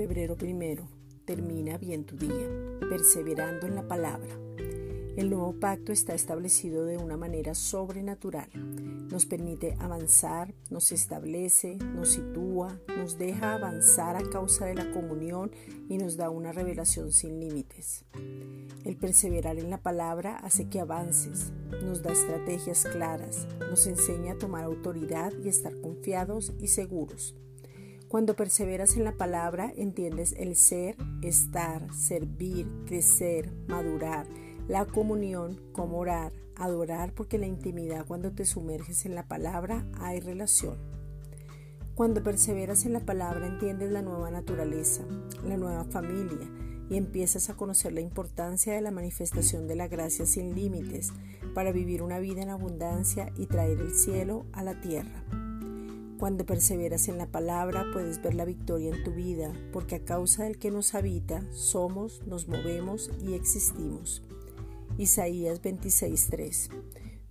Primero, primero, termina bien tu día, perseverando en la palabra. El nuevo pacto está establecido de una manera sobrenatural. Nos permite avanzar, nos establece, nos sitúa, nos deja avanzar a causa de la comunión y nos da una revelación sin límites. El perseverar en la palabra hace que avances, nos da estrategias claras, nos enseña a tomar autoridad y estar confiados y seguros. Cuando perseveras en la palabra, entiendes el ser, estar, servir, crecer, madurar, la comunión, cómo orar, adorar, porque la intimidad cuando te sumerges en la palabra hay relación. Cuando perseveras en la palabra entiendes la nueva naturaleza, la nueva familia y empiezas a conocer la importancia de la manifestación de la gracia sin límites para vivir una vida en abundancia y traer el cielo a la tierra. Cuando perseveras en la palabra puedes ver la victoria en tu vida, porque a causa del que nos habita somos, nos movemos y existimos. Isaías 26:3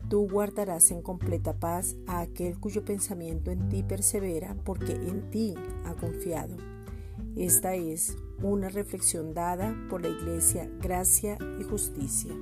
Tú guardarás en completa paz a aquel cuyo pensamiento en ti persevera, porque en ti ha confiado. Esta es una reflexión dada por la Iglesia Gracia y Justicia.